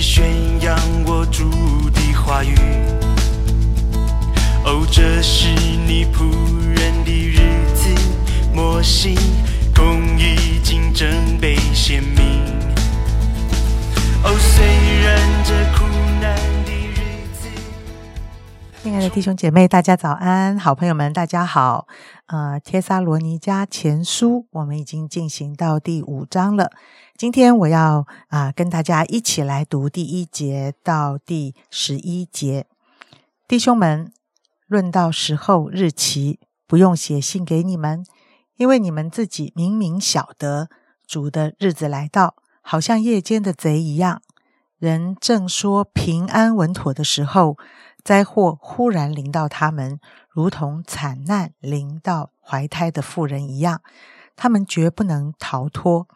宣扬我主的话语。哦，这是你仆人的日子，莫西公义竞争被显明。哦，虽然这苦难的日子，亲爱的弟兄姐妹，大家早安！好朋友们，大家好。呃，《帖撒罗尼迦前书》我们已经进行到第五章了。今天我要啊、跟大家一起来读第一节到第十一节。弟兄们，论到时候日期，不用写信给你们，因为你们自己明明晓得主的日子来到，好像夜间的贼一样。人正说平安稳妥的时候，灾祸忽然临到他们，如同惨难临到怀胎的妇人一样，他们绝不能逃脱。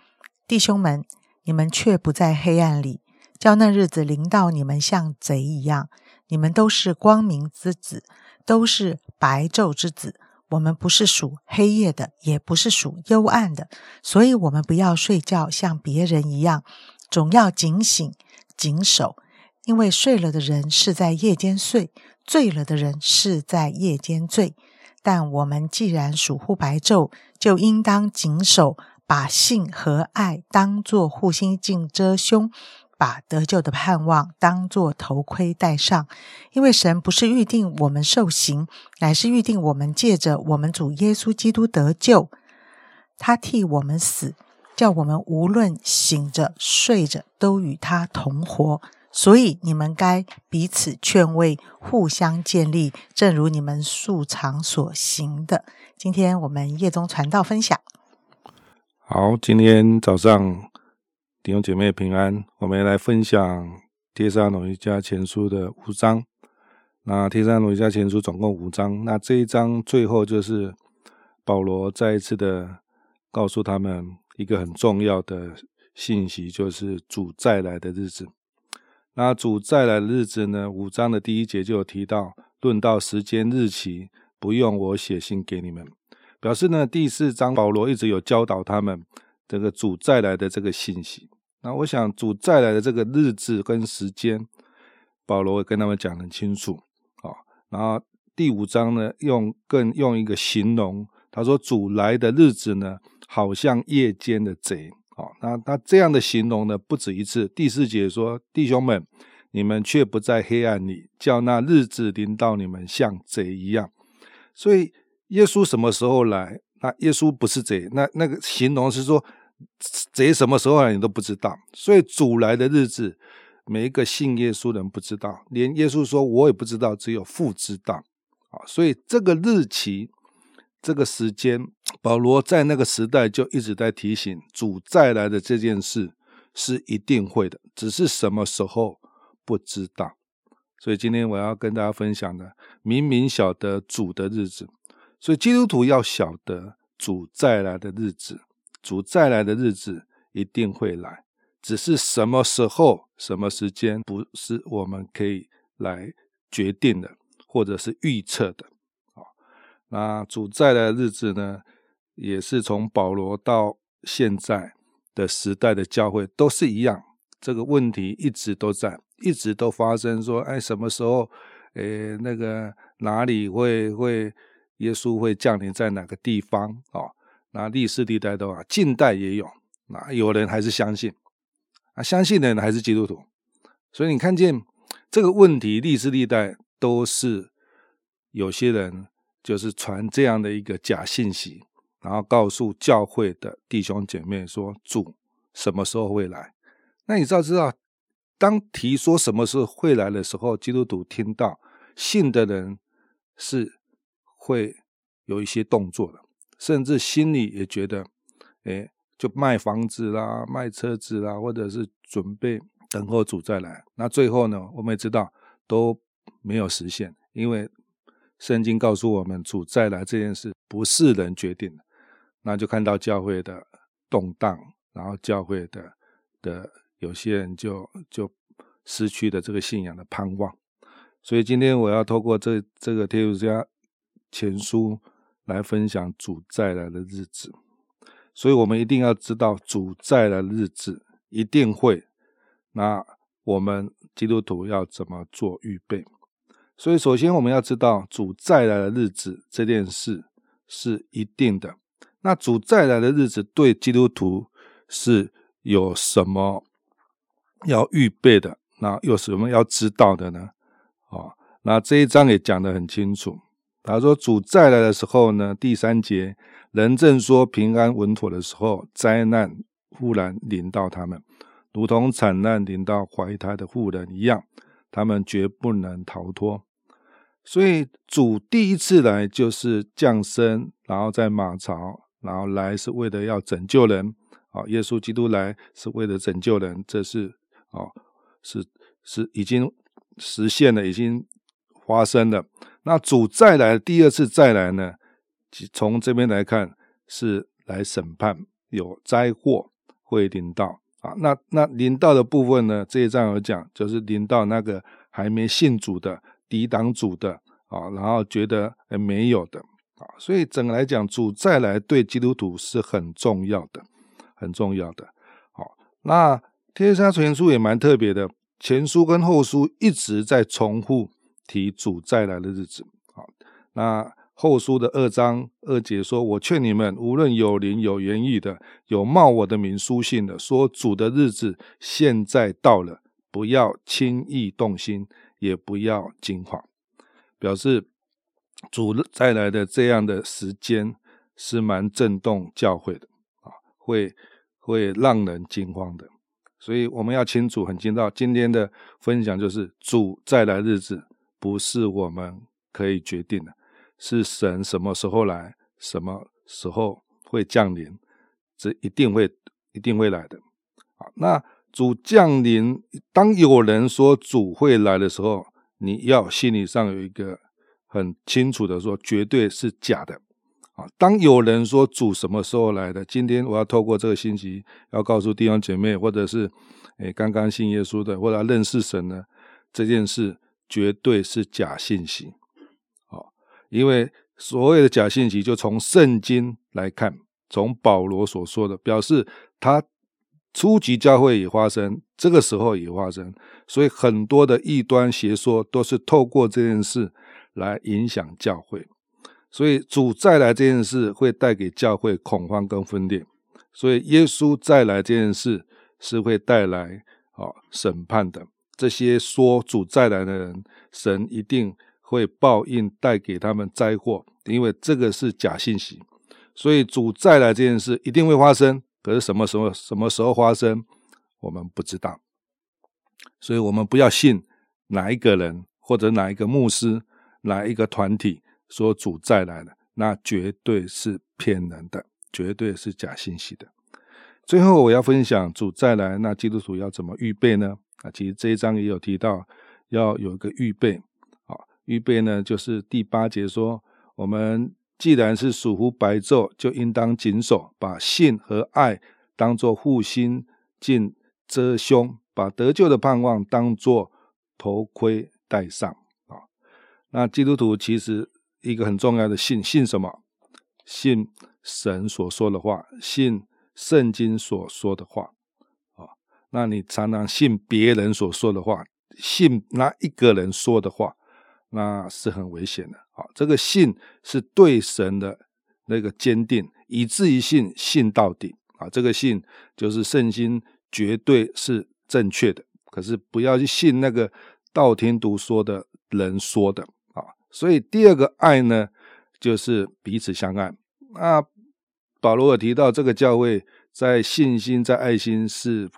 弟兄们，你们却不在黑暗里，叫那日子临到你们像贼一样。你们都是光明之子，都是白昼之子。我们不是属黑夜的，也不是属幽暗的，所以我们不要睡觉，像别人一样，总要警醒、谨守。因为睡了的人是在夜间睡，醉了的人是在夜间醉。但我们既然属乎白昼，就应当谨守，把性和爱当作护心镜遮胸，把得救的盼望当作头盔戴上。因为神不是预定我们受刑，乃是预定我们借着我们主耶稣基督得救。他替我们死，叫我们无论醒着睡着，都与他同活。所以你们该彼此劝慰，互相建立，正如你们素常所行的。今天我们夜中传道分享，好，今天早上弟兄姐妹平安，我们来分享《帖撒罗尼迦前书》的五章。那《帖撒罗尼迦前书》总共五章，那这一章最后就是保罗再一次的告诉他们一个很重要的信息，就是主再来的日子。那主再来的日子呢？五章的第一节就有提到，论到时间日期，不用我写信给你们。表示呢，第四章保罗一直有教导他们这个主再来的这个信息。那我想主再来的这个日子跟时间，保罗跟他们讲很清楚啊。然后第五章呢，用更用一个形容，他说主来的日子呢，好像夜间的贼。好，那他这样的形容呢，不止一次。第四节说：“弟兄们，你们却不在黑暗里，叫那日子临到你们像贼一样。”所以耶稣什么时候来？那耶稣不是贼，那那个形容是说贼什么时候来你都不知道。所以主来的日子，每一个信耶稣人不知道，连耶稣说我也不知道，只有父知道。啊，所以这个日期。这个时间，保罗在那个时代就一直在提醒主再来的这件事是一定会的，只是什么时候不知道。所以今天我要跟大家分享的，明明晓得主的日子，所以基督徒要晓得主再来的日子，主再来的日子一定会来，只是什么时候、什么时间，不是我们可以来决定的，或者是预测的。那主在的日子呢，也是从保罗到现在的时代的教会都是一样，这个问题一直都在，一直都发生。说，哎，什么时候，诶，那个哪里会会耶稣会降临在哪个地方啊？那历史历代都啊，近代也有，那有人还是相信，啊，相信的人还是基督徒。所以你看见这个问题，历史历代都是有些人。就是传这样的一个假信息，然后告诉教会的弟兄姐妹说主什么时候会来？那你知道知道，当提说什么时候会来的时候，基督徒听到信的人是会有一些动作的，甚至心里也觉得，哎，就卖房子啦、卖车子啦，或者是准备等候主再来。那最后呢，我们也知道都没有实现，因为。圣经告诉我们，主再来这件事不是人决定的，那就看到教会的动荡，然后教会的的有些人就就失去了这个信仰的盼望。所以今天我要透过这这个天主家前书来分享主再来的日子。所以我们一定要知道，主再来的日子一定会。那我们基督徒要怎么做预备。所以，首先我们要知道主再来的日子这件事是一定的。那主再来的日子对基督徒是有什么要预备的？那有什么要知道的呢？哦，那这一章也讲得很清楚。他说主再来的时候呢，第三节，人正说平安稳妥的时候，灾难忽然临到他们，如同惨难临到怀胎的妇人一样，他们绝不能逃脱。所以主第一次来就是降生，然后在马槽，然后来是为了要拯救人。啊，耶稣基督来是为了拯救人，这是啊，是是已经实现了，已经发生了。那主再来第二次再来呢？从这边来看是来审判，有灾祸会临到啊。那那临到的部分呢？这一章有讲，就是临到那个还没信主的。抵挡主的啊，然后觉得没有的啊，所以整个来讲，主再来对基督徒是很重要的，很重要的。好，那天沙前书也蛮特别的，前书跟后书一直在重复提主再来的日子。好，那后书的二章二节说：“我劝你们，无论有灵、有言语的，有冒我的名书信的，说主的日子现在到了，不要轻易动心。”也不要惊慌，表示主再来的这样的时间是蛮震动教会的啊，会会让人惊慌的。所以我们要清楚、很清楚，今天的分享就是主再来日子不是我们可以决定的，是神什么时候来，什么时候会降临，这一定会一定会来的啊。那。主降临，当有人说主会来的时候，你要心理上有一个很清楚的说，绝对是假的啊！当有人说主什么时候来的，今天我要透过这个信息，要告诉弟兄姐妹，或者是诶刚刚信耶稣的，或者认识神呢，这件事绝对是假信息啊！因为所谓的假信息，就从圣经来看，从保罗所说的，表示他。初级教会也发生，这个时候也发生，所以很多的异端邪说都是透过这件事来影响教会。所以主再来这件事会带给教会恐慌跟分裂，所以耶稣再来这件事是会带来啊审判的。这些说主再来的人，神一定会报应，带给他们灾祸，因为这个是假信息。所以主再来这件事一定会发生。可是什么时候、什么时候发生，我们不知道，所以我们不要信哪一个人或者哪一个牧师、哪一个团体说主再来了，那绝对是骗人的，绝对是假信息的。最后我要分享主再来，那基督徒要怎么预备呢？啊，其实这一章也有提到要有一个预备。好，预备呢，就是第八节说我们。既然是属乎白昼，就应当谨守，把信和爱当作护心镜遮胸，把得救的盼望当作头盔戴上。啊，那基督徒其实一个很重要的信，信什么？信神所说的话，信圣经所说的话。啊，那你常常信别人所说的话，信那一个人说的话。那是很危险的啊！这个信是对神的那个坚定，以至于信信到底啊！这个信就是圣经绝对是正确的，可是不要去信那个道听途说的人说的啊！所以第二个爱呢，就是彼此相爱。那保罗有提到这个教会在信心、在爱心是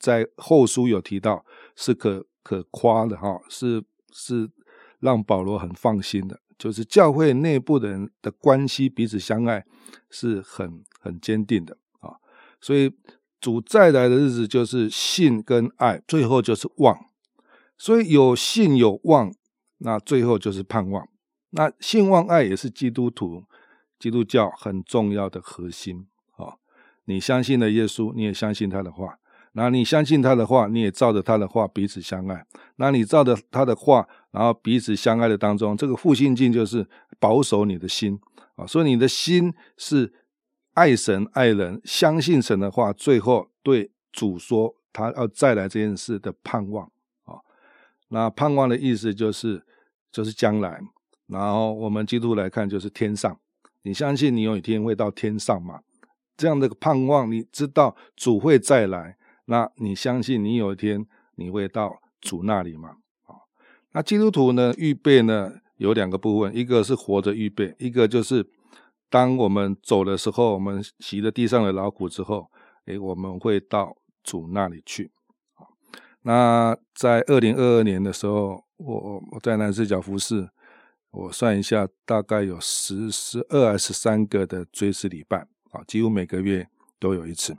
在后书有提到是可可夸的哈，是是。让保罗很放心的，就是教会内部的人的关系彼此相爱是很很坚定的啊。所以主再来的日子就是信跟爱，最后就是望。所以有信有望，那最后就是盼望。那信望爱也是基督徒、基督教很重要的核心啊。你相信了耶稣，你也相信他的话。那你相信他的话，你也照着他的话彼此相爱。那你照着他的话，然后彼此相爱的当中，这个复兴境就是保守你的心啊。所以你的心是爱神爱人，相信神的话，最后对主说他要再来这件事的盼望啊。那盼望的意思就是就是将来，然后我们基督来看就是天上。你相信你有一天会到天上吗？这样的盼望，你知道主会再来，那你相信你有一天你会到主那里吗？啊，那基督徒呢？预备呢有两个部分，一个是活着预备，一个就是当我们走的时候，我们洗了地上的劳苦之后，诶，我们会到主那里去。啊那在二零二二年的时候，我我在南四角服侍。我算一下，大概有十、十二还是三个的追思礼拜啊，几乎每个月都有一次。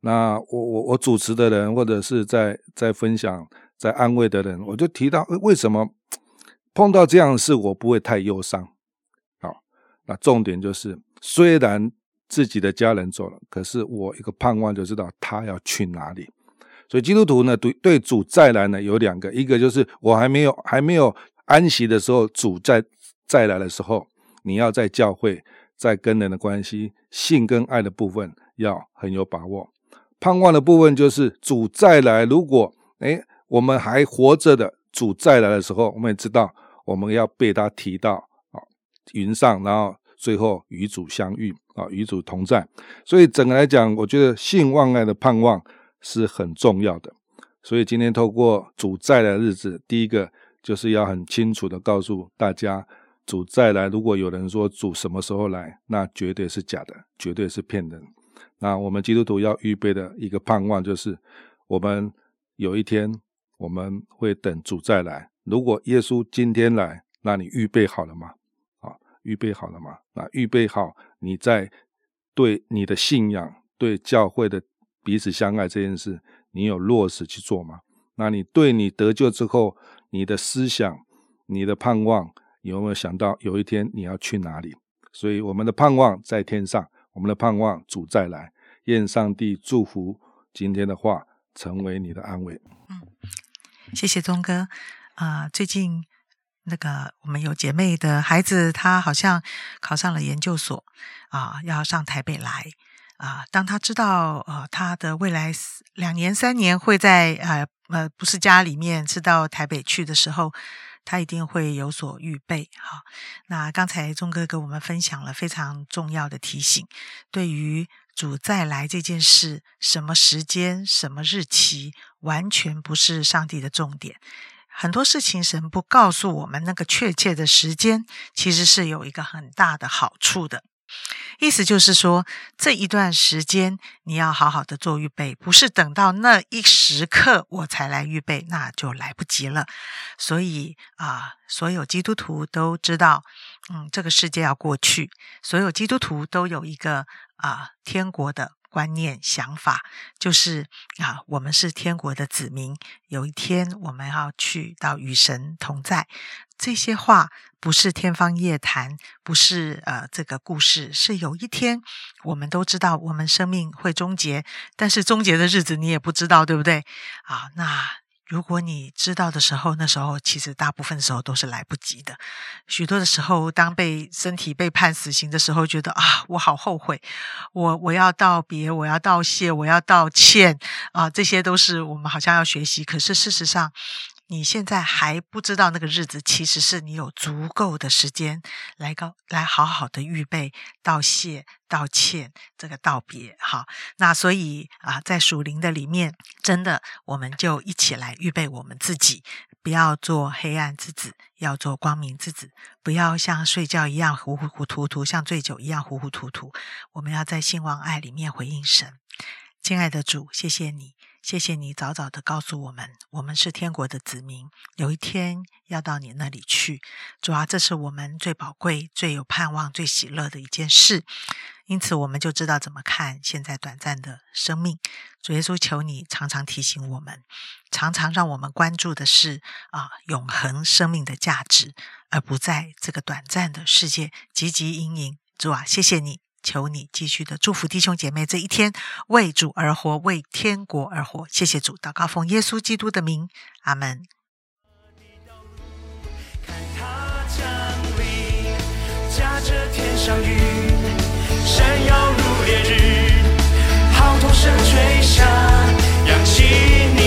那我我我主持的人，或者是在在分享、在安慰的人，我就提到为什么碰到这样的事，我不会太忧伤。好，那重点就是，虽然自己的家人走了，可是我一个盼望就知道他要去哪里。所以基督徒呢，对对主再来呢有两个，一个就是我还没有还没有。安息的时候，主再再来的时候，你要在教会，在跟人的关系、性跟爱的部分要很有把握。盼望的部分就是主再来，如果哎我们还活着的，主再来的时候，我们也知道我们要被他提到啊云上，然后最后与主相遇啊与主同在。所以整个来讲，我觉得性望爱的盼望是很重要的。所以今天透过主再来的日子，第一个。就是要很清楚的告诉大家，主再来。如果有人说主什么时候来，那绝对是假的，绝对是骗人。那我们基督徒要预备的一个盼望，就是我们有一天我们会等主再来。如果耶稣今天来，那你预备好了吗？啊，预备好了吗？那预备好，你在对你的信仰、对教会的彼此相爱这件事，你有落实去做吗？那你对你得救之后，你的思想、你的盼望，有没有想到有一天你要去哪里？所以我们的盼望在天上，我们的盼望主再来。愿上帝祝福今天的话成为你的安慰。嗯，谢谢宗哥。啊，最近那个我们有姐妹的孩子，他好像考上了研究所，啊，要上台北来。啊，当他知道呃他的未来两年三年会在呃呃不是家里面，是到台北去的时候，他一定会有所预备。哈，那刚才钟哥给我们分享了非常重要的提醒，对于主再来这件事，什么时间、什么日期，完全不是上帝的重点。很多事情神不告诉我们那个确切的时间，其实是有一个很大的好处的。意思就是说，这一段时间你要好好的做预备，不是等到那一时刻我才来预备，那就来不及了。所以啊，所有基督徒都知道，嗯，这个世界要过去，所有基督徒都有一个啊天国的观念想法，就是啊，我们是天国的子民，有一天我们要去到与神同在。这些话不是天方夜谭，不是呃这个故事，是有一天我们都知道我们生命会终结，但是终结的日子你也不知道，对不对？啊，那如果你知道的时候，那时候其实大部分时候都是来不及的。许多的时候，当被身体被判死刑的时候，觉得啊，我好后悔，我我要道别，我要道谢，我要道歉啊，这些都是我们好像要学习。可是事实上，你现在还不知道那个日子，其实是你有足够的时间来告来好好的预备道谢、道歉这个道别。好，那所以啊，在属灵的里面，真的我们就一起来预备我们自己，不要做黑暗之子，要做光明之子，不要像睡觉一样糊糊涂涂，像醉酒一样糊糊涂涂。我们要在信望爱里面回应神，亲爱的主，谢谢你。谢谢你早早的告诉我们，我们是天国的子民，有一天要到你那里去。主啊，这是我们最宝贵、最有盼望、最喜乐的一件事。因此，我们就知道怎么看现在短暂的生命。主耶稣，求你常常提醒我们，常常让我们关注的是啊永恒生命的价值，而不在这个短暂的世界汲汲营营。主啊，谢谢你。求你继续的祝福弟兄姐妹这一天，为主而活，为天国而活。谢谢主，祷告奉耶稣基督的名，阿门。日，声吹响，扬起你。